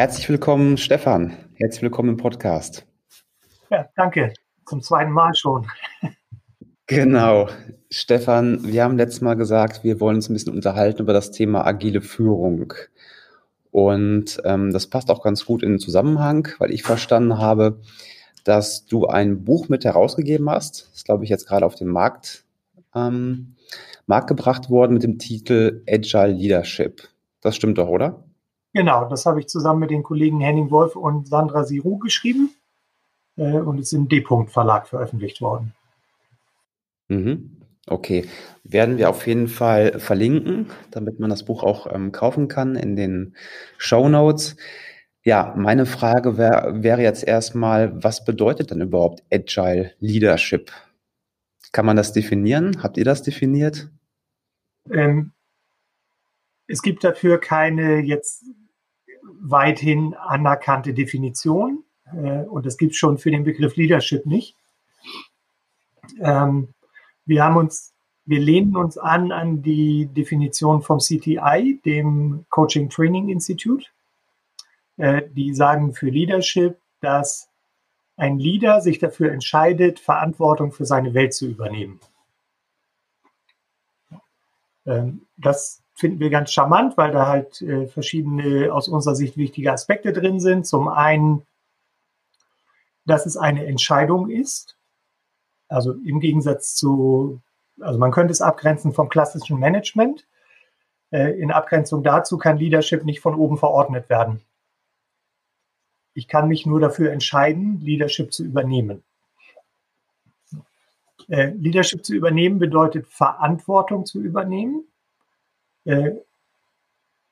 Herzlich willkommen, Stefan. Herzlich willkommen im Podcast. Ja, danke. Zum zweiten Mal schon. Genau. Stefan, wir haben letztes Mal gesagt, wir wollen uns ein bisschen unterhalten über das Thema agile Führung. Und ähm, das passt auch ganz gut in den Zusammenhang, weil ich verstanden habe, dass du ein Buch mit herausgegeben hast. Das ist, glaube ich, jetzt gerade auf den Markt, ähm, Markt gebracht worden mit dem Titel Agile Leadership. Das stimmt doch, oder? Genau, das habe ich zusammen mit den Kollegen Henning Wolf und Sandra Siru geschrieben äh, und ist im D-Punkt Verlag veröffentlicht worden. Mhm. Okay, werden wir auf jeden Fall verlinken, damit man das Buch auch ähm, kaufen kann in den Show Notes. Ja, meine Frage wär, wäre jetzt erstmal, was bedeutet denn überhaupt Agile Leadership? Kann man das definieren? Habt ihr das definiert? Ähm, es gibt dafür keine jetzt weithin anerkannte Definition äh, und das gibt es schon für den Begriff Leadership nicht. Ähm, wir haben uns, wir lehnen uns an an die Definition vom CTI, dem Coaching Training Institute. Äh, die sagen für Leadership, dass ein Leader sich dafür entscheidet, Verantwortung für seine Welt zu übernehmen. Ähm, das finden wir ganz charmant, weil da halt äh, verschiedene aus unserer Sicht wichtige Aspekte drin sind. Zum einen, dass es eine Entscheidung ist. Also im Gegensatz zu, also man könnte es abgrenzen vom klassischen Management. Äh, in Abgrenzung dazu kann Leadership nicht von oben verordnet werden. Ich kann mich nur dafür entscheiden, Leadership zu übernehmen. Äh, Leadership zu übernehmen bedeutet Verantwortung zu übernehmen. Äh,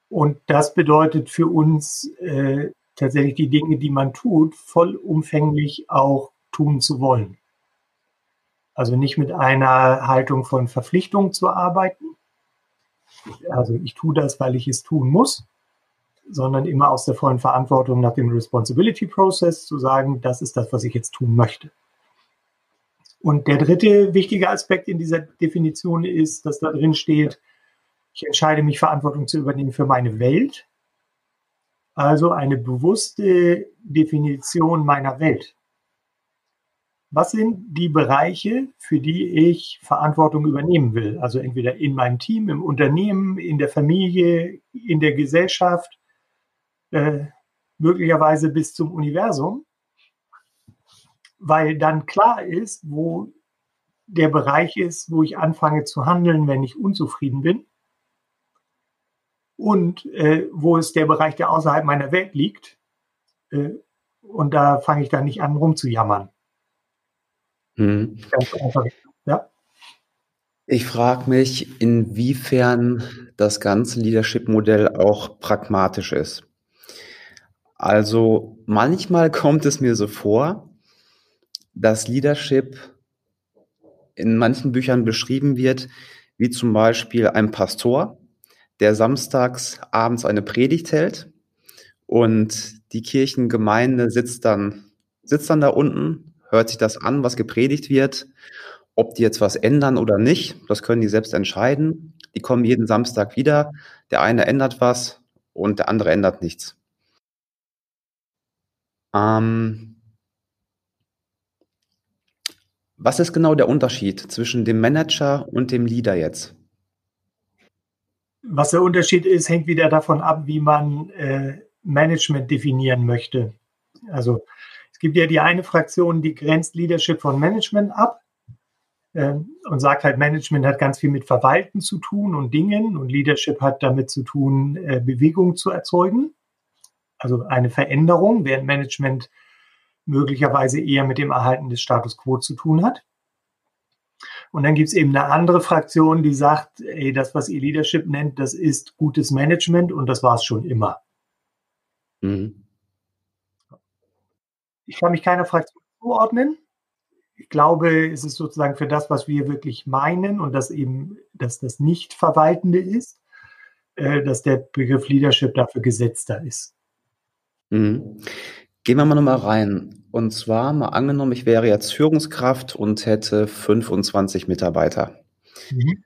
und das bedeutet für uns äh, tatsächlich die Dinge, die man tut, vollumfänglich auch tun zu wollen. Also nicht mit einer Haltung von Verpflichtung zu arbeiten. Also ich tue das, weil ich es tun muss, sondern immer aus der vollen Verantwortung nach dem Responsibility Process zu sagen, das ist das, was ich jetzt tun möchte. Und der dritte wichtige Aspekt in dieser Definition ist, dass da drin steht, ich entscheide mich, Verantwortung zu übernehmen für meine Welt. Also eine bewusste Definition meiner Welt. Was sind die Bereiche, für die ich Verantwortung übernehmen will? Also entweder in meinem Team, im Unternehmen, in der Familie, in der Gesellschaft äh, möglicherweise bis zum Universum, weil dann klar ist, wo der Bereich ist, wo ich anfange zu handeln, wenn ich unzufrieden bin und äh, wo ist der Bereich, der außerhalb meiner Welt liegt. Äh, und da fange ich dann nicht an, rumzujammern. Hm. Ganz einfach. Ja. Ich frage mich, inwiefern das ganze Leadership-Modell auch pragmatisch ist. Also manchmal kommt es mir so vor, dass Leadership in manchen Büchern beschrieben wird, wie zum Beispiel ein Pastor, der samstags abends eine Predigt hält und die Kirchengemeinde sitzt dann, sitzt dann da unten, hört sich das an, was gepredigt wird, ob die jetzt was ändern oder nicht, das können die selbst entscheiden. Die kommen jeden Samstag wieder, der eine ändert was und der andere ändert nichts. Ähm, was ist genau der Unterschied zwischen dem Manager und dem Leader jetzt? Was der Unterschied ist, hängt wieder davon ab, wie man äh, Management definieren möchte. Also es gibt ja die eine Fraktion, die grenzt Leadership von Management ab äh, und sagt halt, Management hat ganz viel mit Verwalten zu tun und Dingen und Leadership hat damit zu tun, äh, Bewegung zu erzeugen also eine Veränderung, während Management möglicherweise eher mit dem Erhalten des Status quo zu tun hat. Und dann gibt es eben eine andere Fraktion, die sagt, ey, das, was ihr Leadership nennt, das ist gutes Management und das war es schon immer. Mhm. Ich kann mich keiner Fraktion zuordnen. Ich glaube, es ist sozusagen für das, was wir wirklich meinen und dass eben, dass das nicht Verwaltende ist, äh, dass der Begriff Leadership dafür gesetzter ist. Mhm. Gehen wir mal nochmal rein. Und zwar mal angenommen, ich wäre jetzt Führungskraft und hätte 25 Mitarbeiter. Mhm.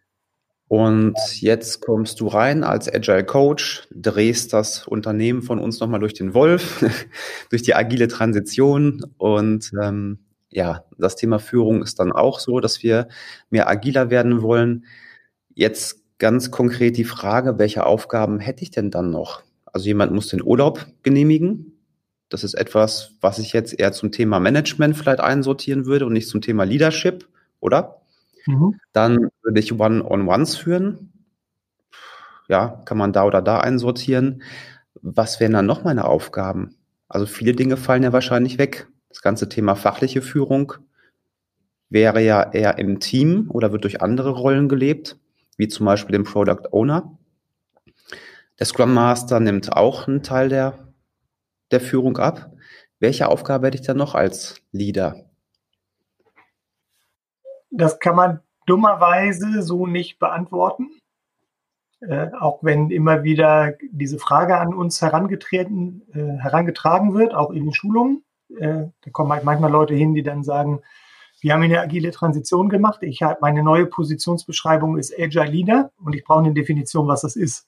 Und jetzt kommst du rein als Agile Coach, drehst das Unternehmen von uns nochmal durch den Wolf, durch die agile Transition. Und ähm, ja, das Thema Führung ist dann auch so, dass wir mehr agiler werden wollen. Jetzt ganz konkret die Frage, welche Aufgaben hätte ich denn dann noch? Also jemand muss den Urlaub genehmigen. Das ist etwas, was ich jetzt eher zum Thema Management vielleicht einsortieren würde und nicht zum Thema Leadership, oder? Mhm. Dann würde ich One-on-Ones führen. Ja, kann man da oder da einsortieren. Was wären dann noch meine Aufgaben? Also viele Dinge fallen ja wahrscheinlich weg. Das ganze Thema fachliche Führung wäre ja eher im Team oder wird durch andere Rollen gelebt, wie zum Beispiel den Product Owner. Der Scrum Master nimmt auch einen Teil der, der Führung ab. Welche Aufgabe hätte ich dann noch als Leader? Das kann man dummerweise so nicht beantworten. Äh, auch wenn immer wieder diese Frage an uns herangetreten, äh, herangetragen wird, auch in den Schulungen. Äh, da kommen halt manchmal Leute hin, die dann sagen, wir haben eine agile Transition gemacht. Ich habe meine neue Positionsbeschreibung ist Agile Leader und ich brauche eine Definition, was das ist.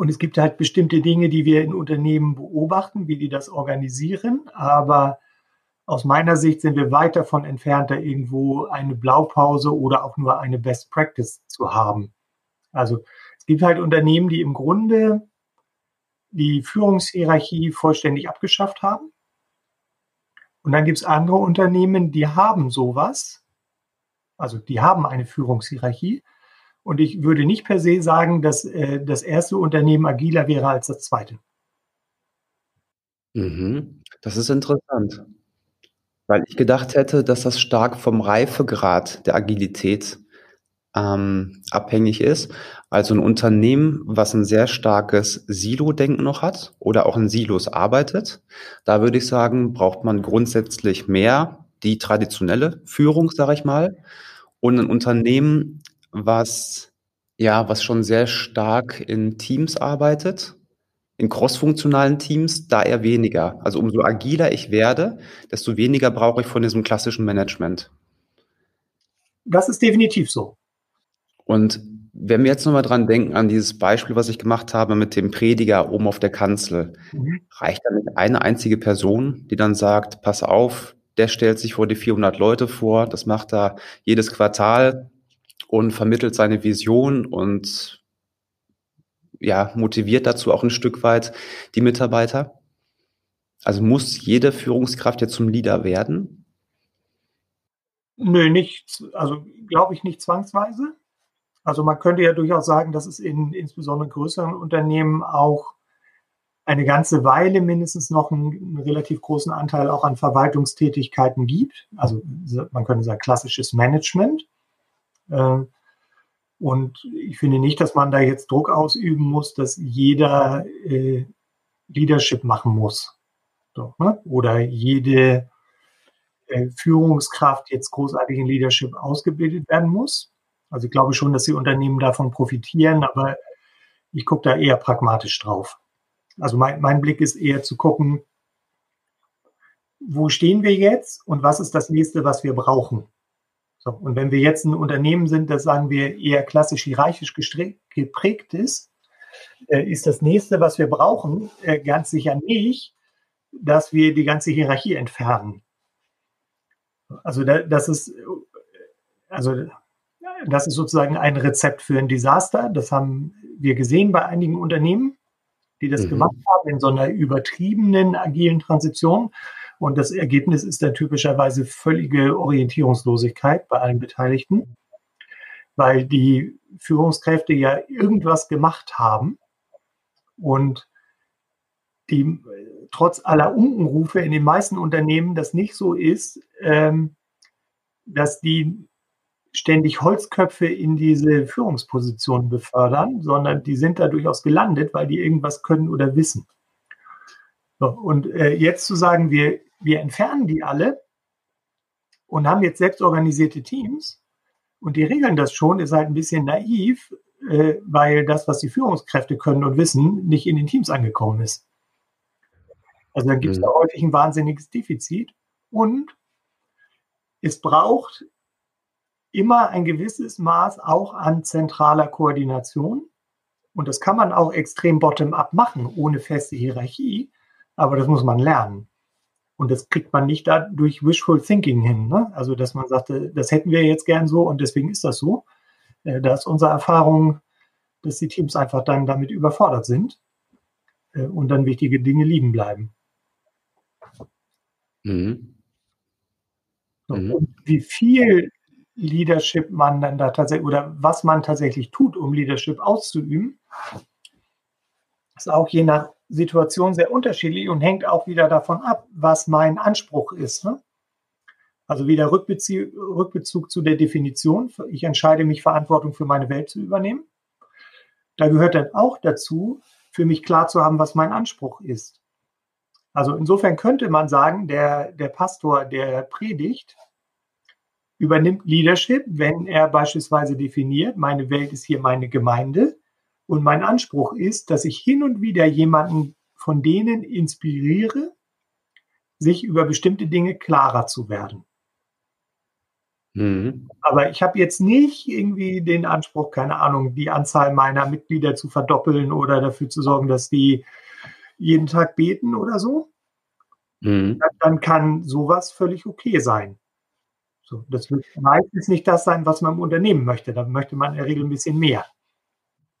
Und es gibt halt bestimmte Dinge, die wir in Unternehmen beobachten, wie die das organisieren. Aber aus meiner Sicht sind wir weit davon entfernt, da irgendwo eine Blaupause oder auch nur eine Best Practice zu haben. Also es gibt halt Unternehmen, die im Grunde die Führungshierarchie vollständig abgeschafft haben. Und dann gibt es andere Unternehmen, die haben sowas. Also die haben eine Führungshierarchie. Und ich würde nicht per se sagen, dass äh, das erste Unternehmen agiler wäre als das zweite. Mhm. Das ist interessant. Weil ich gedacht hätte, dass das stark vom Reifegrad der Agilität ähm, abhängig ist. Also ein Unternehmen, was ein sehr starkes Silo-Denken noch hat oder auch in Silos arbeitet, da würde ich sagen, braucht man grundsätzlich mehr die traditionelle Führung, sage ich mal. Und ein Unternehmen, was ja, was schon sehr stark in Teams arbeitet, in crossfunktionalen Teams da eher weniger. Also umso agiler ich werde, desto weniger brauche ich von diesem klassischen Management. Das ist definitiv so. Und wenn wir jetzt nochmal dran denken an dieses Beispiel, was ich gemacht habe mit dem Prediger oben auf der Kanzel, mhm. reicht nicht eine einzige Person, die dann sagt, pass auf, der stellt sich vor die 400 Leute vor, das macht er jedes Quartal und vermittelt seine Vision und ja, motiviert dazu auch ein Stück weit die Mitarbeiter? Also muss jede Führungskraft jetzt zum Leader werden? Nö, nicht, also glaube ich nicht zwangsweise. Also man könnte ja durchaus sagen, dass es in insbesondere größeren Unternehmen auch eine ganze Weile mindestens noch einen, einen, relativ großen Anteil auch an Verwaltungstätigkeiten gibt. Also man könnte sagen klassisches Management. Äh, und ich finde nicht, dass man da jetzt Druck ausüben muss, dass jeder äh, Leadership machen muss. So, ne? Oder jede äh, Führungskraft jetzt großartig in Leadership ausgebildet werden muss. Also ich glaube schon, dass die Unternehmen davon profitieren, aber ich gucke da eher pragmatisch drauf. Also mein, mein Blick ist eher zu gucken, wo stehen wir jetzt und was ist das nächste, was wir brauchen. So, und wenn wir jetzt ein Unternehmen sind, das sagen wir eher klassisch hierarchisch geprägt ist, äh, ist das nächste, was wir brauchen, äh, ganz sicher nicht, dass wir die ganze Hierarchie entfernen. Also da, das ist, also das ist sozusagen ein Rezept für ein Desaster. Das haben wir gesehen bei einigen Unternehmen, die das mhm. gemacht haben in so einer übertriebenen agilen Transition. Und das Ergebnis ist dann typischerweise völlige Orientierungslosigkeit bei allen Beteiligten, weil die Führungskräfte ja irgendwas gemacht haben und die trotz aller Unkenrufe in den meisten Unternehmen das nicht so ist, ähm, dass die ständig Holzköpfe in diese Führungspositionen befördern, sondern die sind da durchaus gelandet, weil die irgendwas können oder wissen. So, und äh, jetzt zu sagen, wir wir entfernen die alle und haben jetzt selbstorganisierte Teams und die regeln das schon, ist halt ein bisschen naiv, äh, weil das, was die Führungskräfte können und wissen, nicht in den Teams angekommen ist. Also dann gibt es mhm. da häufig ein wahnsinniges Defizit und es braucht immer ein gewisses Maß auch an zentraler Koordination. Und das kann man auch extrem bottom-up machen, ohne feste Hierarchie. Aber das muss man lernen. Und das kriegt man nicht da durch Wishful Thinking hin. Ne? Also, dass man sagte, das hätten wir jetzt gern so und deswegen ist das so. Äh, da ist unsere Erfahrung, dass die Teams einfach dann damit überfordert sind äh, und dann wichtige Dinge liegen bleiben. Mhm. Mhm. wie viel Leadership man dann da tatsächlich oder was man tatsächlich tut, um Leadership auszuüben, ist auch je nach Situation sehr unterschiedlich und hängt auch wieder davon ab, was mein Anspruch ist. Ne? Also wieder Rückbezug, Rückbezug zu der Definition. Ich entscheide mich, Verantwortung für meine Welt zu übernehmen. Da gehört dann auch dazu, für mich klar zu haben, was mein Anspruch ist. Also insofern könnte man sagen, der, der Pastor, der predigt, übernimmt Leadership, wenn er beispielsweise definiert, meine Welt ist hier meine Gemeinde und mein Anspruch ist, dass ich hin und wieder jemanden von denen inspiriere, sich über bestimmte Dinge klarer zu werden. Mhm. Aber ich habe jetzt nicht irgendwie den Anspruch, keine Ahnung, die Anzahl meiner Mitglieder zu verdoppeln oder dafür zu sorgen, dass die jeden Tag beten oder so. Mhm. Dann kann sowas völlig okay sein. So, das wird meistens nicht das sein, was man im Unternehmen möchte. Da möchte man in der Regel ein bisschen mehr.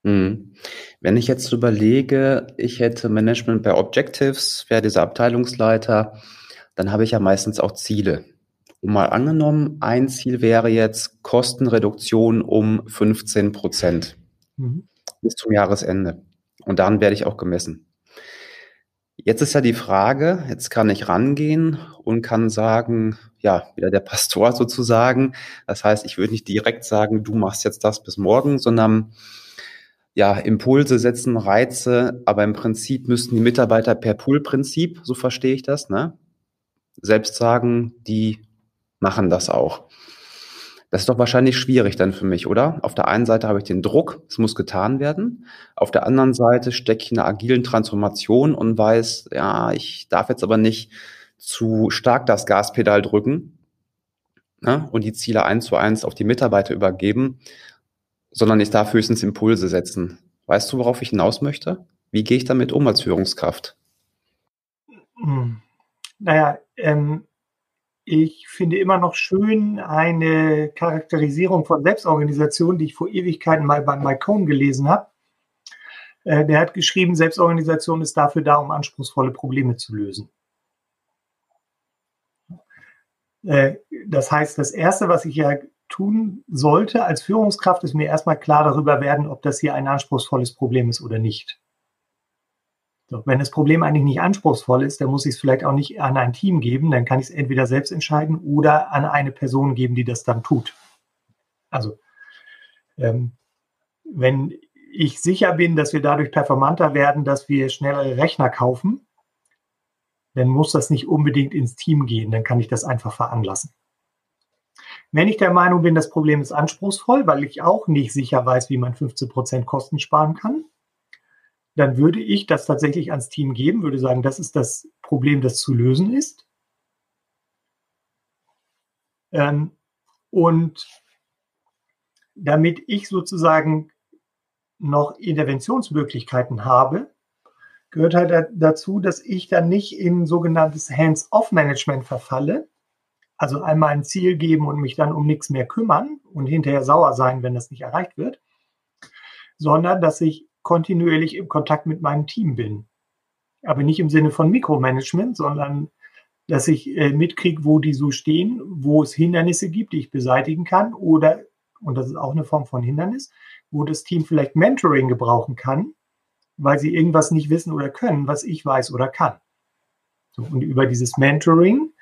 Mhm. Wenn ich jetzt überlege, ich hätte Management bei Objectives, wäre dieser Abteilungsleiter, dann habe ich ja meistens auch Ziele. Und mal angenommen, ein Ziel wäre jetzt Kostenreduktion um 15 Prozent mhm. bis zum Jahresende. Und daran werde ich auch gemessen. Jetzt ist ja die Frage, jetzt kann ich rangehen und kann sagen, ja, wieder der Pastor sozusagen. Das heißt, ich würde nicht direkt sagen, du machst jetzt das bis morgen, sondern ja, Impulse setzen, Reize, aber im Prinzip müssten die Mitarbeiter per Pool-Prinzip, so verstehe ich das, ne? Selbst sagen, die machen das auch. Das ist doch wahrscheinlich schwierig dann für mich, oder? Auf der einen Seite habe ich den Druck, es muss getan werden. Auf der anderen Seite stecke ich in einer agilen Transformation und weiß, ja, ich darf jetzt aber nicht zu stark das Gaspedal drücken ne, und die Ziele eins zu eins auf die Mitarbeiter übergeben, sondern ich darf höchstens Impulse setzen. Weißt du, worauf ich hinaus möchte? Wie gehe ich damit um als Führungskraft? Hm. Naja, ähm, ich finde immer noch schön eine Charakterisierung von Selbstorganisation, die ich vor Ewigkeiten mal bei Mike Cohn gelesen habe. Äh, der hat geschrieben, Selbstorganisation ist dafür da, um anspruchsvolle Probleme zu lösen. Äh, das heißt, das Erste, was ich ja tun sollte als Führungskraft, ist mir erstmal klar darüber werden, ob das hier ein anspruchsvolles Problem ist oder nicht. So, wenn das Problem eigentlich nicht anspruchsvoll ist, dann muss ich es vielleicht auch nicht an ein Team geben, dann kann ich es entweder selbst entscheiden oder an eine Person geben, die das dann tut. Also, ähm, wenn ich sicher bin, dass wir dadurch performanter werden, dass wir schnellere Rechner kaufen, dann muss das nicht unbedingt ins Team gehen, dann kann ich das einfach veranlassen. Wenn ich der Meinung bin, das Problem ist anspruchsvoll, weil ich auch nicht sicher weiß, wie man 15 Prozent Kosten sparen kann, dann würde ich das tatsächlich ans Team geben, würde sagen, das ist das Problem, das zu lösen ist. Ähm, und damit ich sozusagen noch Interventionsmöglichkeiten habe, gehört halt dazu, dass ich dann nicht in sogenanntes Hands-off-Management verfalle. Also einmal ein Ziel geben und mich dann um nichts mehr kümmern und hinterher sauer sein, wenn das nicht erreicht wird, sondern dass ich kontinuierlich im Kontakt mit meinem Team bin. Aber nicht im Sinne von Mikromanagement, sondern dass ich äh, mitkriege, wo die so stehen, wo es Hindernisse gibt, die ich beseitigen kann oder, und das ist auch eine Form von Hindernis, wo das Team vielleicht Mentoring gebrauchen kann, weil sie irgendwas nicht wissen oder können, was ich weiß oder kann. So, und über dieses Mentoring,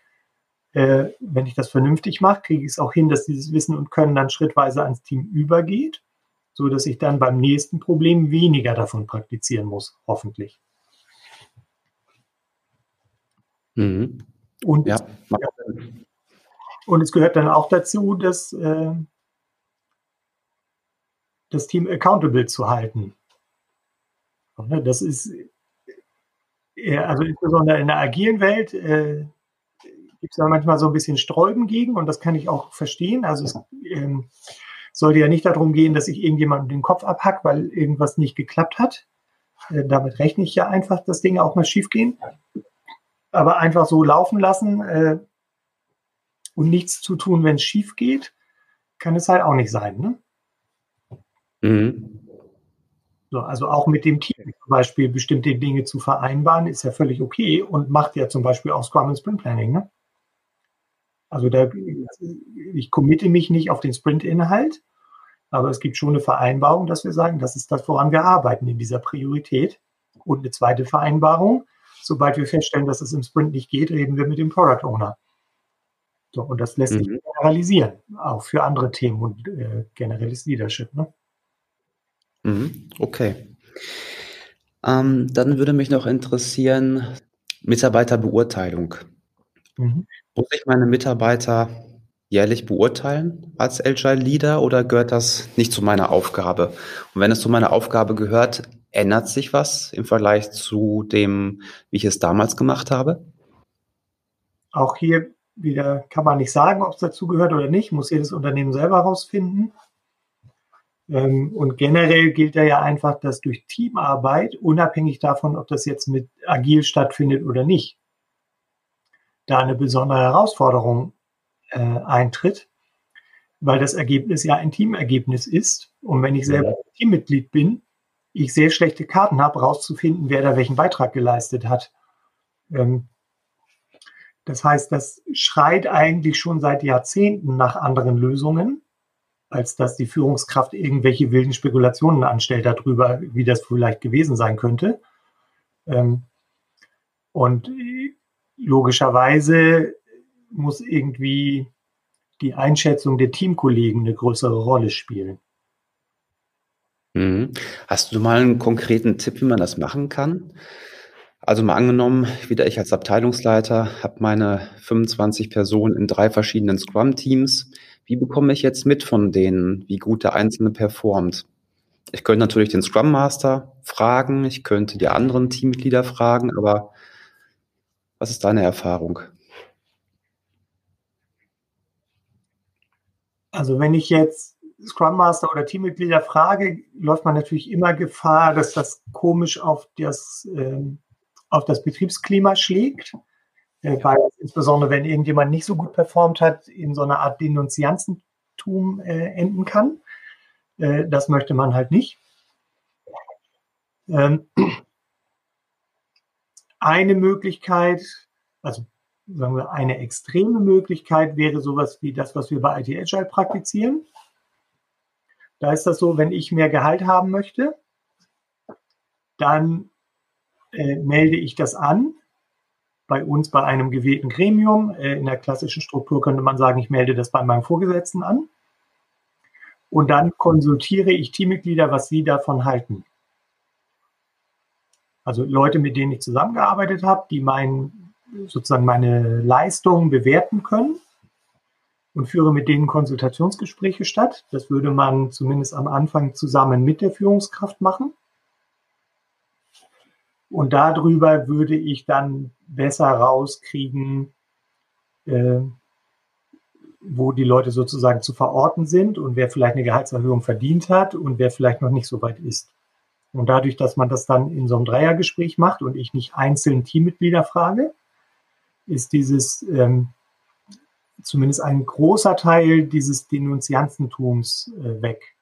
äh, wenn ich das vernünftig mache, kriege ich es auch hin, dass dieses Wissen und Können dann schrittweise ans Team übergeht so dass ich dann beim nächsten Problem weniger davon praktizieren muss, hoffentlich. Mhm. Und, ja. und es gehört dann auch dazu, dass äh, das Team accountable zu halten. Das ist, also insbesondere in der agilen Welt, äh, gibt es ja manchmal so ein bisschen Sträuben gegen und das kann ich auch verstehen. Also es ähm, sollte ja nicht darum gehen, dass ich irgendjemandem den Kopf abhack, weil irgendwas nicht geklappt hat. Äh, damit rechne ich ja einfach, dass Dinge auch mal schief gehen. Aber einfach so laufen lassen äh, und nichts zu tun, wenn es schief geht, kann es halt auch nicht sein. Ne? Mhm. So, also auch mit dem Team zum Beispiel bestimmte Dinge zu vereinbaren, ist ja völlig okay und macht ja zum Beispiel auch Scrum und Sprint Planning. Ne? Also da, ich committe mich nicht auf den Sprint-Inhalt, aber es gibt schon eine Vereinbarung, dass wir sagen, das ist das, woran wir arbeiten in dieser Priorität. Und eine zweite Vereinbarung, sobald wir feststellen, dass es im Sprint nicht geht, reden wir mit dem Product Owner. So, und das lässt mhm. sich generalisieren, auch für andere Themen und äh, generelles Leadership. Ne? Mhm, okay. Ähm, dann würde mich noch interessieren, Mitarbeiterbeurteilung. Mhm. Muss ich meine Mitarbeiter jährlich beurteilen als Agile Leader oder gehört das nicht zu meiner Aufgabe? Und wenn es zu meiner Aufgabe gehört, ändert sich was im Vergleich zu dem, wie ich es damals gemacht habe? Auch hier wieder kann man nicht sagen, ob es dazu gehört oder nicht, muss jedes Unternehmen selber herausfinden. Ähm, und generell gilt da ja einfach, dass durch Teamarbeit, unabhängig davon, ob das jetzt mit agil stattfindet oder nicht, da eine besondere Herausforderung äh, eintritt, weil das Ergebnis ja ein Teamergebnis ist. Und wenn ich selber Teammitglied bin, ich sehr schlechte Karten habe, rauszufinden, wer da welchen Beitrag geleistet hat. Ähm, das heißt, das schreit eigentlich schon seit Jahrzehnten nach anderen Lösungen, als dass die Führungskraft irgendwelche wilden Spekulationen anstellt darüber, wie das vielleicht gewesen sein könnte. Ähm, und logischerweise muss irgendwie die Einschätzung der Teamkollegen eine größere Rolle spielen. Mhm. Hast du mal einen konkreten Tipp, wie man das machen kann? Also mal angenommen, wieder ich als Abteilungsleiter habe meine 25 Personen in drei verschiedenen Scrum-Teams. Wie bekomme ich jetzt mit von denen, wie gut der Einzelne performt? Ich könnte natürlich den Scrum Master fragen, ich könnte die anderen Teammitglieder fragen, aber was ist deine Erfahrung? Also wenn ich jetzt Scrum Master oder Teammitglieder frage, läuft man natürlich immer Gefahr, dass das komisch auf das, äh, auf das Betriebsklima schlägt. Äh, weil insbesondere wenn irgendjemand nicht so gut performt hat, in so einer Art Denunzianzentum äh, enden kann. Äh, das möchte man halt nicht. Ähm, eine Möglichkeit, also sagen wir, eine extreme Möglichkeit wäre sowas wie das, was wir bei IT Agile praktizieren. Da ist das so, wenn ich mehr Gehalt haben möchte, dann äh, melde ich das an. Bei uns bei einem gewählten Gremium. Äh, in der klassischen Struktur könnte man sagen, ich melde das bei meinem Vorgesetzten an. Und dann konsultiere ich Teammitglieder, was sie davon halten. Also Leute, mit denen ich zusammengearbeitet habe, die mein, sozusagen meine Leistung bewerten können und führe mit denen Konsultationsgespräche statt. Das würde man zumindest am Anfang zusammen mit der Führungskraft machen. Und darüber würde ich dann besser rauskriegen, äh, wo die Leute sozusagen zu verorten sind und wer vielleicht eine Gehaltserhöhung verdient hat und wer vielleicht noch nicht so weit ist. Und dadurch, dass man das dann in so einem Dreiergespräch macht und ich nicht einzeln Teammitglieder frage, ist dieses ähm, zumindest ein großer Teil dieses Denunziantentums äh, weg.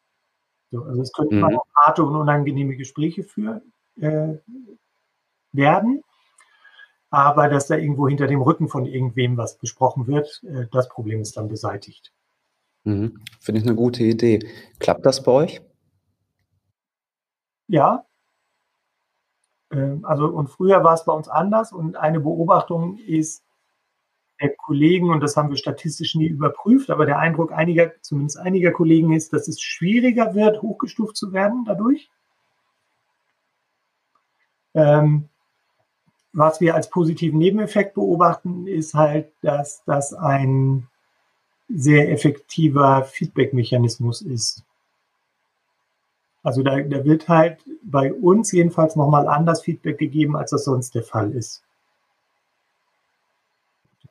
So, also es könnten mhm. auch harte und unangenehme Gespräche führen äh, werden, aber dass da irgendwo hinter dem Rücken von irgendwem was besprochen wird, äh, das Problem ist dann beseitigt. Mhm. Finde ich eine gute Idee. Klappt das bei euch? Ja. Ähm, also und früher war es bei uns anders und eine Beobachtung ist, der Kollegen, und das haben wir statistisch nie überprüft, aber der Eindruck einiger, zumindest einiger Kollegen ist, dass es schwieriger wird, hochgestuft zu werden dadurch. Ähm, was wir als positiven Nebeneffekt beobachten, ist halt, dass das ein sehr effektiver Feedback-Mechanismus ist. Also da, da wird halt bei uns jedenfalls nochmal anders Feedback gegeben, als das sonst der Fall ist.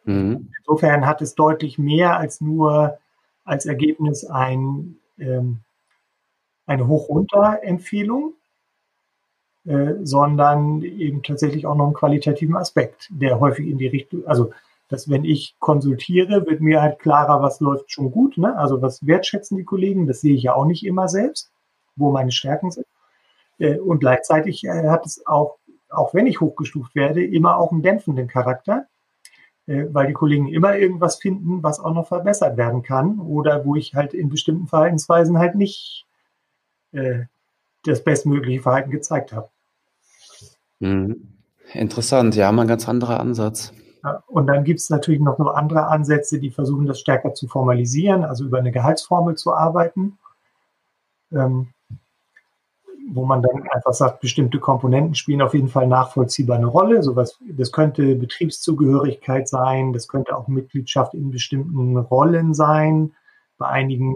Mhm. Insofern hat es deutlich mehr als nur als Ergebnis ein, ähm, eine Hoch-Runter-Empfehlung, äh, sondern eben tatsächlich auch noch einen qualitativen Aspekt, der häufig in die Richtung, also dass wenn ich konsultiere, wird mir halt klarer, was läuft schon gut, ne? also was wertschätzen die Kollegen, das sehe ich ja auch nicht immer selbst, wo meine Stärken sind. Äh, und gleichzeitig äh, hat es auch, auch wenn ich hochgestuft werde, immer auch einen dämpfenden Charakter, äh, weil die Kollegen immer irgendwas finden, was auch noch verbessert werden kann oder wo ich halt in bestimmten Verhaltensweisen halt nicht das bestmögliche Verhalten gezeigt habe. Mhm. Interessant, ja, mal ein ganz anderer Ansatz. Und dann gibt es natürlich noch andere Ansätze, die versuchen, das stärker zu formalisieren, also über eine Gehaltsformel zu arbeiten. Ähm, wo man dann einfach sagt, bestimmte Komponenten spielen auf jeden Fall nachvollziehbar eine Rolle. Sowas, das könnte Betriebszugehörigkeit sein, das könnte auch Mitgliedschaft in bestimmten Rollen sein. Bei einigen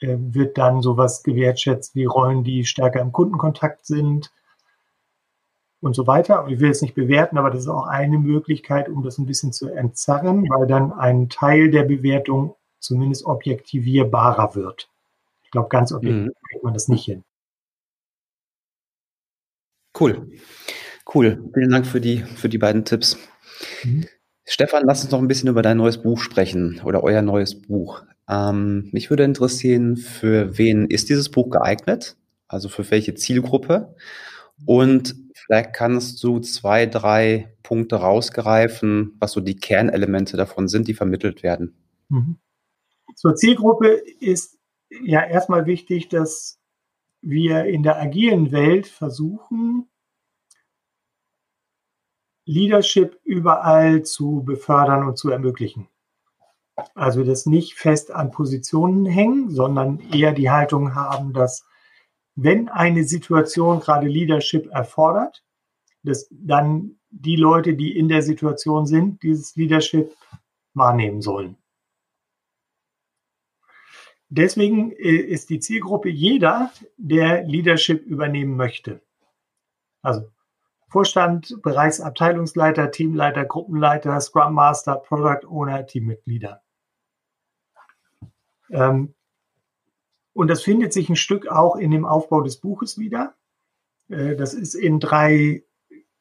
äh, wird dann sowas gewertschätzt wie Rollen, die stärker im Kundenkontakt sind und so weiter. Ich will jetzt nicht bewerten, aber das ist auch eine Möglichkeit, um das ein bisschen zu entzerren, weil dann ein Teil der Bewertung zumindest objektivierbarer wird glaube, ganz objektiv mhm. kriegt man das nicht hin. Cool. Cool. Vielen Dank für die, für die beiden Tipps. Mhm. Stefan, lass uns noch ein bisschen über dein neues Buch sprechen oder euer neues Buch. Ähm, mich würde interessieren, für wen ist dieses Buch geeignet? Also für welche Zielgruppe? Und vielleicht kannst du zwei, drei Punkte rausgreifen, was so die Kernelemente davon sind, die vermittelt werden. Mhm. Zur Zielgruppe ist ja erstmal wichtig, dass wir in der agilen Welt versuchen, Leadership überall zu befördern und zu ermöglichen. Also das nicht fest an Positionen hängen, sondern eher die Haltung haben, dass wenn eine Situation gerade Leadership erfordert, dass dann die Leute, die in der Situation sind, dieses Leadership wahrnehmen sollen. Deswegen äh, ist die Zielgruppe jeder, der Leadership übernehmen möchte. Also Vorstand, Bereichsabteilungsleiter, Teamleiter, Gruppenleiter, Scrum Master, Product Owner, Teammitglieder. Ähm, und das findet sich ein Stück auch in dem Aufbau des Buches wieder. Äh, das ist in drei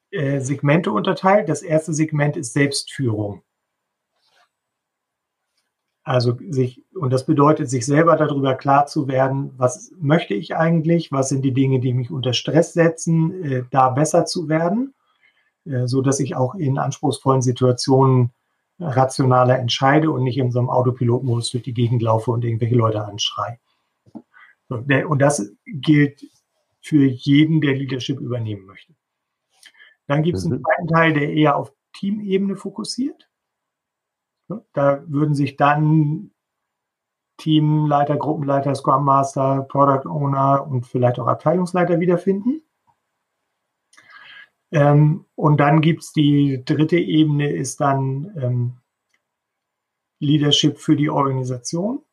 äh, Segmente unterteilt. Das erste Segment ist Selbstführung. Also sich, und das bedeutet, sich selber darüber klar zu werden, was möchte ich eigentlich, was sind die Dinge, die mich unter Stress setzen, äh, da besser zu werden, äh, so dass ich auch in anspruchsvollen Situationen rationaler entscheide und nicht in so einem Autopilotmodus durch die Gegend laufe und irgendwelche Leute anschreie. So, der, und das gilt für jeden, der Leadership übernehmen möchte. Dann gibt es mhm. einen zweiten Teil, der eher auf Teamebene fokussiert. Da würden sich dann Teamleiter, Gruppenleiter, Scrum Master, Product Owner und vielleicht auch Abteilungsleiter wiederfinden. Ähm, und dann gibt es die dritte Ebene, ist dann ähm, Leadership für die Organisation.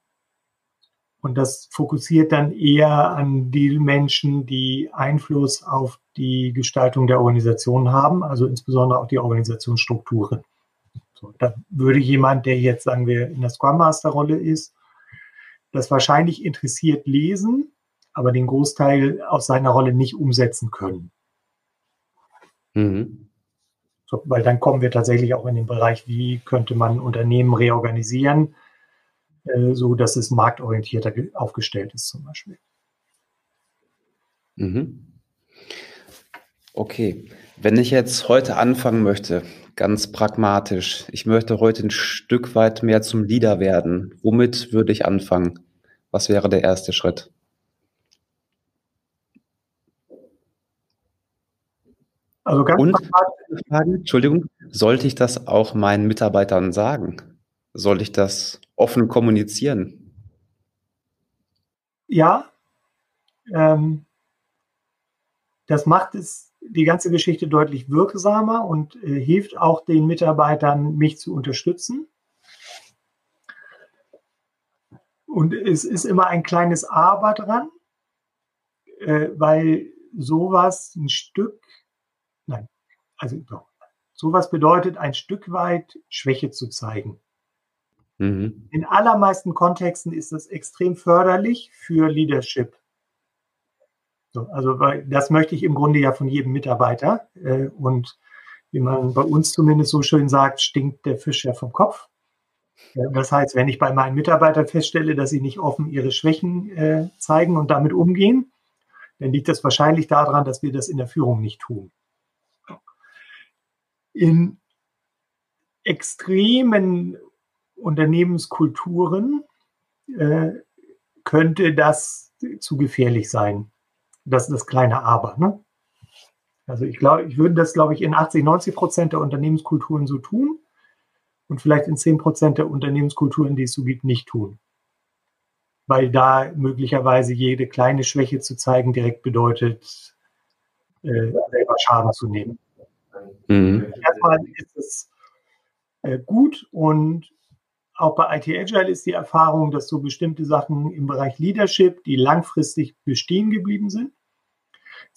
Und das fokussiert dann eher an die Menschen, die Einfluss auf die Gestaltung der Organisation haben, also insbesondere auch die Organisationsstrukturen. So, da würde jemand, der jetzt, sagen wir, in der Scrum Master Rolle ist, das wahrscheinlich interessiert lesen, aber den Großteil aus seiner Rolle nicht umsetzen können. Mhm. So, weil dann kommen wir tatsächlich auch in den Bereich, wie könnte man Unternehmen reorganisieren, äh, so dass es marktorientierter aufgestellt ist zum Beispiel. Mhm. Okay, wenn ich jetzt heute anfangen möchte, ganz pragmatisch. Ich möchte heute ein Stück weit mehr zum Leader werden. Womit würde ich anfangen? Was wäre der erste Schritt? Also ganz Und Frage, Entschuldigung, sollte ich das auch meinen Mitarbeitern sagen? Sollte ich das offen kommunizieren? Ja, ähm, das macht es die ganze Geschichte deutlich wirksamer und äh, hilft auch den Mitarbeitern, mich zu unterstützen. Und es ist immer ein kleines Aber dran, äh, weil sowas ein Stück, nein, also doch, Sowas bedeutet ein Stück weit Schwäche zu zeigen. Mhm. In allermeisten Kontexten ist das extrem förderlich für Leadership. So, also weil das möchte ich im Grunde ja von jedem Mitarbeiter. Äh, und wie man bei uns zumindest so schön sagt, stinkt der Fisch ja vom Kopf. Das heißt, wenn ich bei meinen Mitarbeitern feststelle, dass sie nicht offen ihre Schwächen äh, zeigen und damit umgehen, dann liegt das wahrscheinlich daran, dass wir das in der Führung nicht tun. In extremen Unternehmenskulturen äh, könnte das zu gefährlich sein. Das ist das kleine Aber. Ne? Also ich glaube, ich würde das, glaube ich, in 80, 90 Prozent der Unternehmenskulturen so tun und vielleicht in 10 Prozent der Unternehmenskulturen, die es so gibt, nicht tun. Weil da möglicherweise jede kleine Schwäche zu zeigen direkt bedeutet, äh, selber Schaden zu nehmen. Mhm. Erstmal ist es äh, gut und auch bei IT Agile ist die Erfahrung, dass so bestimmte Sachen im Bereich Leadership, die langfristig bestehen geblieben sind,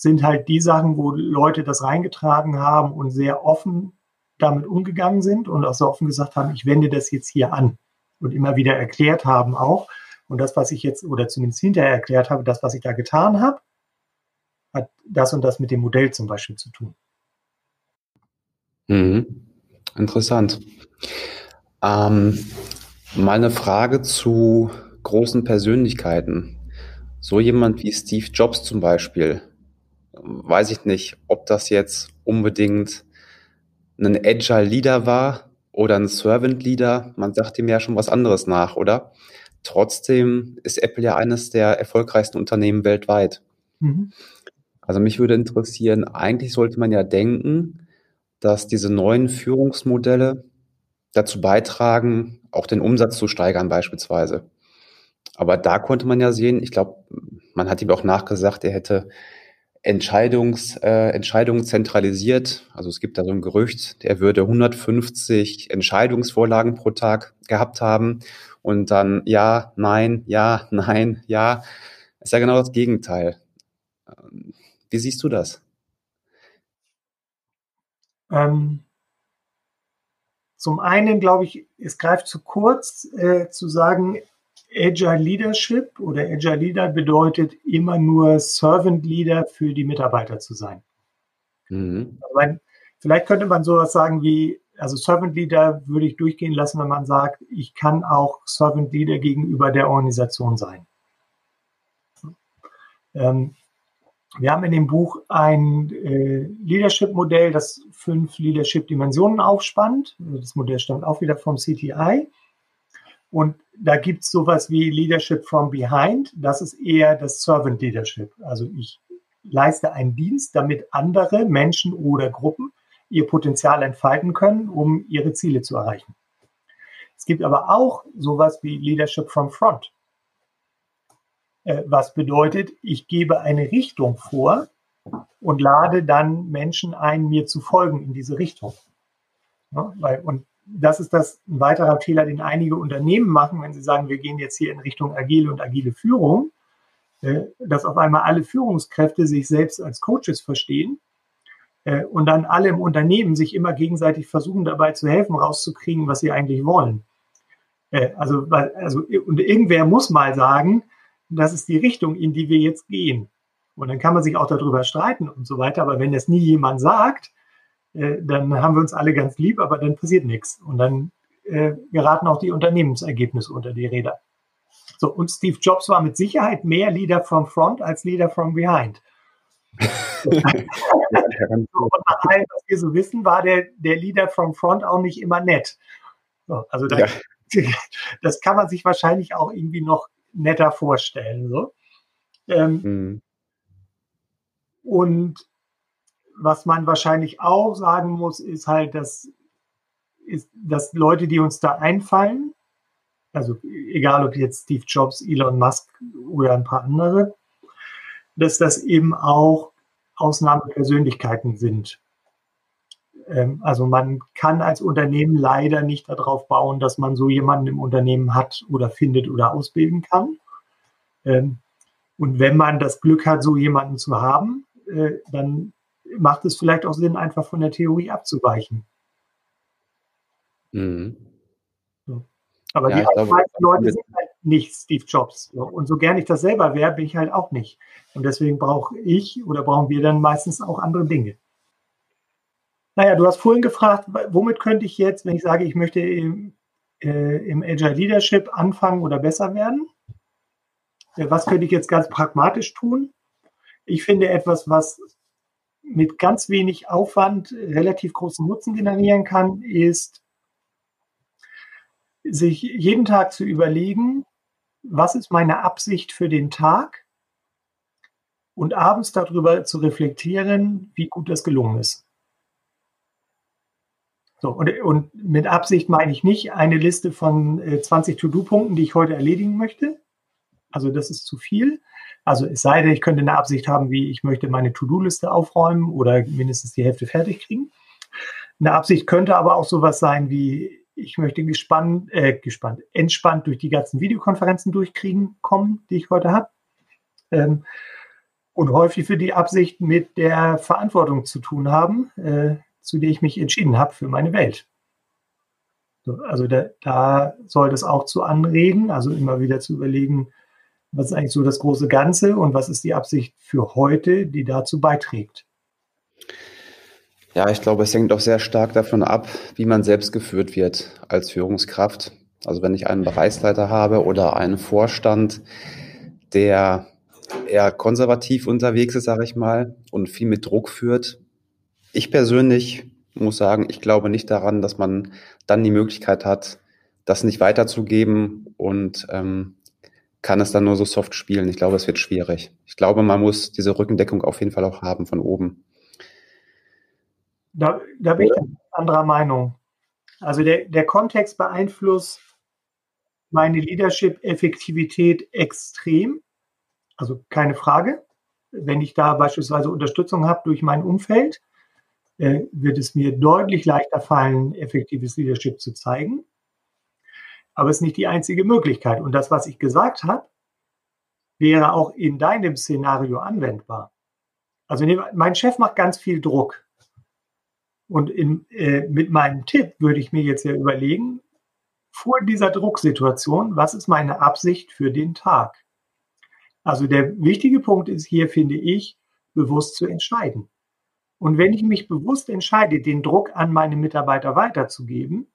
sind halt die Sachen, wo Leute das reingetragen haben und sehr offen damit umgegangen sind und auch so offen gesagt haben, ich wende das jetzt hier an und immer wieder erklärt haben auch. Und das, was ich jetzt, oder zumindest hinterher erklärt habe, das, was ich da getan habe, hat das und das mit dem Modell zum Beispiel zu tun. Mhm. Interessant. Ähm, mal Frage zu großen Persönlichkeiten. So jemand wie Steve Jobs zum Beispiel. Weiß ich nicht, ob das jetzt unbedingt ein Agile Leader war oder ein Servant Leader. Man sagt ihm ja schon was anderes nach, oder? Trotzdem ist Apple ja eines der erfolgreichsten Unternehmen weltweit. Mhm. Also mich würde interessieren, eigentlich sollte man ja denken, dass diese neuen Führungsmodelle dazu beitragen, auch den Umsatz zu steigern beispielsweise. Aber da konnte man ja sehen, ich glaube, man hat ihm auch nachgesagt, er hätte Entscheidungs, äh, Entscheidungen zentralisiert. Also es gibt da so ein Gerücht, er würde 150 Entscheidungsvorlagen pro Tag gehabt haben und dann ja, nein, ja, nein, ja. Ist ja genau das Gegenteil. Ähm, wie siehst du das? Ähm, zum einen glaube ich, es greift zu kurz äh, zu sagen, Agile Leadership oder Agile Leader bedeutet immer nur Servant Leader für die Mitarbeiter zu sein. Mhm. Also vielleicht könnte man sowas sagen wie, also Servant Leader würde ich durchgehen lassen, wenn man sagt, ich kann auch Servant Leader gegenüber der Organisation sein. Ähm, wir haben in dem Buch ein äh, Leadership-Modell, das fünf Leadership-Dimensionen aufspannt. Das Modell stammt auch wieder vom CTI. Und da gibt es sowas wie Leadership from Behind. Das ist eher das Servant Leadership. Also ich leiste einen Dienst, damit andere Menschen oder Gruppen ihr Potenzial entfalten können, um ihre Ziele zu erreichen. Es gibt aber auch sowas wie Leadership from Front. Äh, was bedeutet, ich gebe eine Richtung vor und lade dann Menschen ein, mir zu folgen in diese Richtung. Und das ist das ein weiterer Fehler, den einige Unternehmen machen, wenn sie sagen, wir gehen jetzt hier in Richtung agile und agile Führung, äh, dass auf einmal alle Führungskräfte sich selbst als Coaches verstehen äh, und dann alle im Unternehmen sich immer gegenseitig versuchen, dabei zu helfen, rauszukriegen, was sie eigentlich wollen. Also, also, und irgendwer muss mal sagen, das ist die Richtung, in die wir jetzt gehen. Und dann kann man sich auch darüber streiten und so weiter. Aber wenn das nie jemand sagt, äh, dann haben wir uns alle ganz lieb, aber dann passiert nichts. Und dann äh, geraten auch die Unternehmensergebnisse unter die Räder. So, und Steve Jobs war mit Sicherheit mehr Leader from front als Leader from behind. und nach allem, was wir so wissen, war der, der Leader from front auch nicht immer nett. So, also da, ja. das kann man sich wahrscheinlich auch irgendwie noch netter vorstellen. So. Ähm, mhm. Und was man wahrscheinlich auch sagen muss, ist halt, dass, ist, dass Leute, die uns da einfallen, also egal ob jetzt Steve Jobs, Elon Musk oder ein paar andere, dass das eben auch Ausnahmepersönlichkeiten sind. Ähm, also man kann als Unternehmen leider nicht darauf bauen, dass man so jemanden im Unternehmen hat oder findet oder ausbilden kann. Ähm, und wenn man das Glück hat, so jemanden zu haben, äh, dann macht es vielleicht auch Sinn, einfach von der Theorie abzuweichen. Mhm. Aber ja, die meisten Leute sind halt nicht Steve Jobs. Und so gern ich das selber wäre, bin ich halt auch nicht. Und deswegen brauche ich oder brauchen wir dann meistens auch andere Dinge. Naja, du hast vorhin gefragt, womit könnte ich jetzt, wenn ich sage, ich möchte im, äh, im Agile Leadership anfangen oder besser werden? Äh, was könnte ich jetzt ganz pragmatisch tun? Ich finde etwas, was mit ganz wenig Aufwand relativ großen Nutzen generieren kann, ist, sich jeden Tag zu überlegen, was ist meine Absicht für den Tag und abends darüber zu reflektieren, wie gut das gelungen ist. So, und, und mit Absicht meine ich nicht eine Liste von äh, 20 To-Do-Punkten, die ich heute erledigen möchte. Also das ist zu viel. Also es sei denn, ich könnte eine Absicht haben, wie ich möchte meine To-Do-Liste aufräumen oder mindestens die Hälfte fertig kriegen. Eine Absicht könnte aber auch sowas sein wie, ich möchte gespannt, äh, gespannt, entspannt durch die ganzen Videokonferenzen durchkriegen kommen, die ich heute habe. Ähm, und häufig für die Absicht mit der Verantwortung zu tun haben, äh, zu der ich mich entschieden habe für meine Welt. So, also da, da soll das auch zu anregen, also immer wieder zu überlegen, was ist eigentlich so das große Ganze und was ist die Absicht für heute, die dazu beiträgt. Ja, ich glaube, es hängt auch sehr stark davon ab, wie man selbst geführt wird als Führungskraft. Also wenn ich einen Bereichsleiter habe oder einen Vorstand, der eher konservativ unterwegs ist, sage ich mal, und viel mit Druck führt. Ich persönlich muss sagen, ich glaube nicht daran, dass man dann die Möglichkeit hat, das nicht weiterzugeben und ähm, kann es dann nur so soft spielen. Ich glaube, es wird schwierig. Ich glaube, man muss diese Rückendeckung auf jeden Fall auch haben von oben. Da, da bin ich anderer Meinung. Also der, der Kontext beeinflusst meine Leadership-Effektivität extrem. Also keine Frage. Wenn ich da beispielsweise Unterstützung habe durch mein Umfeld, äh, wird es mir deutlich leichter fallen, effektives Leadership zu zeigen. Aber es ist nicht die einzige Möglichkeit. Und das, was ich gesagt habe, wäre auch in deinem Szenario anwendbar. Also mein Chef macht ganz viel Druck. Und in, äh, mit meinem Tipp würde ich mir jetzt ja überlegen, vor dieser Drucksituation, was ist meine Absicht für den Tag? Also der wichtige Punkt ist hier, finde ich, bewusst zu entscheiden. Und wenn ich mich bewusst entscheide, den Druck an meine Mitarbeiter weiterzugeben,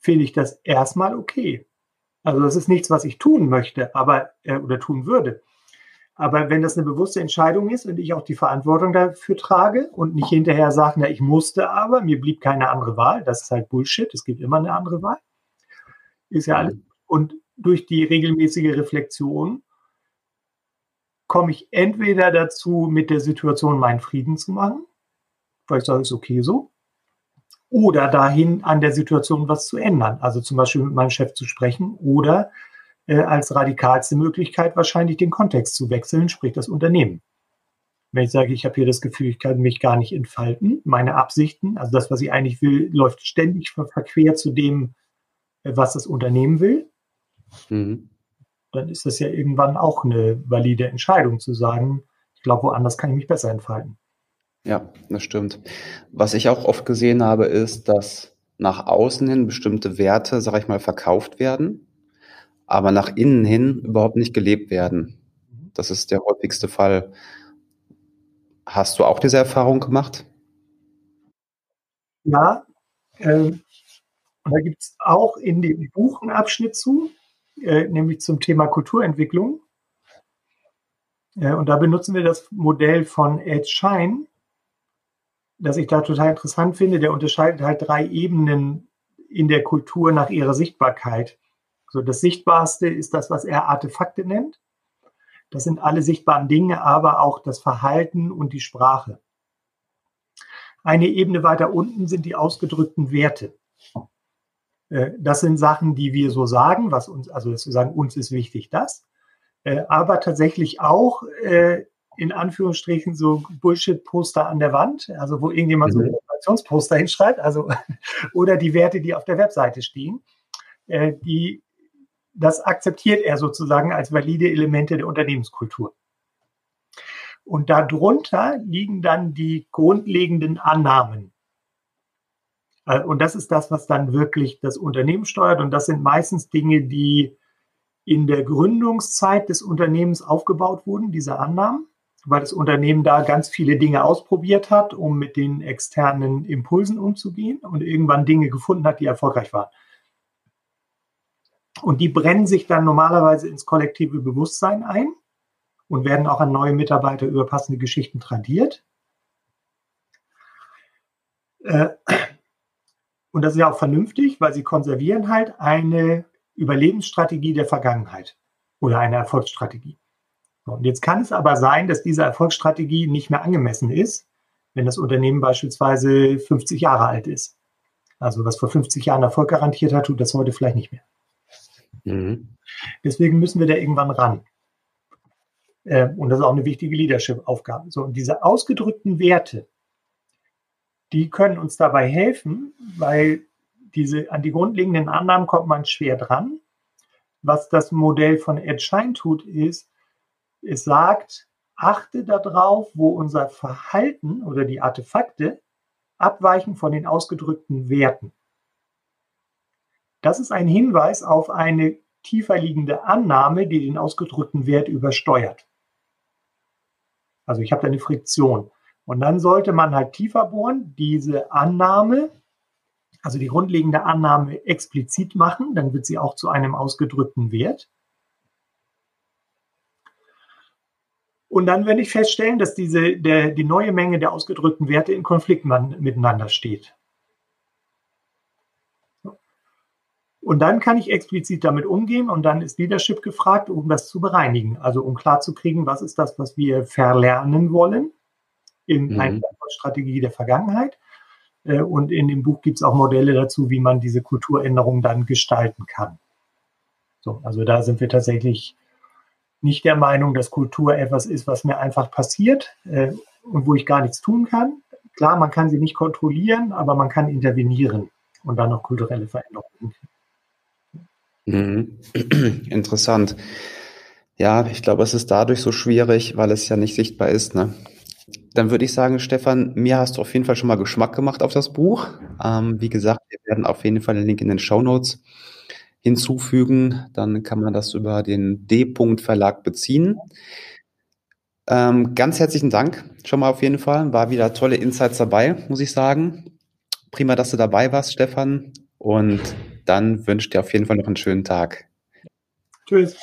finde ich das erstmal okay. Also das ist nichts, was ich tun möchte, aber äh, oder tun würde. Aber wenn das eine bewusste Entscheidung ist und ich auch die Verantwortung dafür trage und nicht hinterher sage, na, ich musste aber, mir blieb keine andere Wahl, das ist halt Bullshit, es gibt immer eine andere Wahl, ist ja alles. Und durch die regelmäßige Reflexion komme ich entweder dazu, mit der Situation meinen Frieden zu machen, weil ich sage, ist okay so, oder dahin an der Situation was zu ändern. Also zum Beispiel mit meinem Chef zu sprechen oder äh, als radikalste Möglichkeit wahrscheinlich den Kontext zu wechseln, sprich das Unternehmen. Wenn ich sage, ich habe hier das Gefühl, ich kann mich gar nicht entfalten, meine Absichten, also das, was ich eigentlich will, läuft ständig verquer zu dem, äh, was das Unternehmen will, mhm. dann ist das ja irgendwann auch eine valide Entscheidung zu sagen, ich glaube, woanders kann ich mich besser entfalten. Ja, das stimmt. Was ich auch oft gesehen habe, ist, dass nach außen hin bestimmte Werte, sag ich mal, verkauft werden aber nach innen hin überhaupt nicht gelebt werden. Das ist der häufigste Fall. Hast du auch diese Erfahrung gemacht? Ja, äh, da gibt es auch in dem Buch einen Abschnitt zu, äh, nämlich zum Thema Kulturentwicklung. Äh, und da benutzen wir das Modell von Ed Schein, das ich da total interessant finde. Der unterscheidet halt drei Ebenen in der Kultur nach ihrer Sichtbarkeit. So, das Sichtbarste ist das, was er Artefakte nennt. Das sind alle sichtbaren Dinge, aber auch das Verhalten und die Sprache. Eine Ebene weiter unten sind die ausgedrückten Werte. Äh, das sind Sachen, die wir so sagen, was uns, also dass wir sagen, uns ist wichtig das, äh, aber tatsächlich auch äh, in Anführungsstrichen so Bullshit-Poster an der Wand, also wo irgendjemand so ein Motivationsposter hinschreibt, also oder die Werte, die auf der Webseite stehen, die das akzeptiert er sozusagen als valide Elemente der Unternehmenskultur. Und darunter liegen dann die grundlegenden Annahmen. Äh, und das ist das, was dann wirklich das Unternehmen steuert. Und das sind meistens Dinge, die in der Gründungszeit des Unternehmens aufgebaut wurden, diese Annahmen, weil das Unternehmen da ganz viele Dinge ausprobiert hat, um mit den externen Impulsen umzugehen und irgendwann Dinge gefunden hat, die erfolgreich waren. Und die brennen sich dann normalerweise ins kollektive Bewusstsein ein und werden auch an neue Mitarbeiter über passende Geschichten tradiert. Äh, und das ist ja auch vernünftig, weil sie konservieren halt eine Überlebensstrategie der Vergangenheit oder eine Erfolgsstrategie. Und jetzt kann es aber sein, dass diese Erfolgsstrategie nicht mehr angemessen ist, wenn das Unternehmen beispielsweise 50 Jahre alt ist. Also was vor 50 Jahren Erfolg garantiert hat, tut das heute vielleicht nicht mehr. Mhm. Deswegen müssen wir da irgendwann ran. Ähm, und das ist auch eine wichtige Leadership-Aufgabe. So, und diese ausgedrückten Werte, die können uns dabei helfen, weil diese, an die grundlegenden Annahmen kommt man schwer dran. Was das Modell von Ed Schein tut, ist, es sagt, achte darauf, wo unser Verhalten oder die Artefakte abweichen von den ausgedrückten Werten. Das ist ein Hinweis auf eine tiefer liegende Annahme, die den ausgedrückten Wert übersteuert. Also ich habe da eine Friktion. Und dann sollte man halt tiefer bohren, diese Annahme, also die grundlegende Annahme explizit machen, dann wird sie auch zu einem ausgedrückten Wert. Und dann werde ich feststellen, dass diese, der, die neue Menge der ausgedrückten Werte in Konflikt miteinander steht. Und dann kann ich explizit damit umgehen und dann ist Leadership gefragt, um das zu bereinigen. Also um klarzukriegen, was ist das, was wir verlernen wollen in mhm. einer Strategie der Vergangenheit. Äh, und in dem Buch gibt es auch Modelle dazu, wie man diese Kulturänderung dann gestalten kann. So, also da sind wir tatsächlich nicht der Meinung, dass Kultur etwas ist, was mir einfach passiert äh, und wo ich gar nichts tun kann. Klar, man kann sie nicht kontrollieren, aber man kann intervenieren und dann noch kulturelle Veränderungen. Mhm. Interessant. Ja, ich glaube, es ist dadurch so schwierig, weil es ja nicht sichtbar ist. Ne? Dann würde ich sagen, Stefan, mir hast du auf jeden Fall schon mal Geschmack gemacht auf das Buch. Ähm, wie gesagt, wir werden auf jeden Fall den Link in den Show Notes hinzufügen. Dann kann man das über den D-Punkt Verlag beziehen. Ähm, ganz herzlichen Dank schon mal auf jeden Fall. War wieder tolle Insights dabei, muss ich sagen. Prima, dass du dabei warst, Stefan. Und dann wünsche ich dir auf jeden Fall noch einen schönen Tag. Tschüss.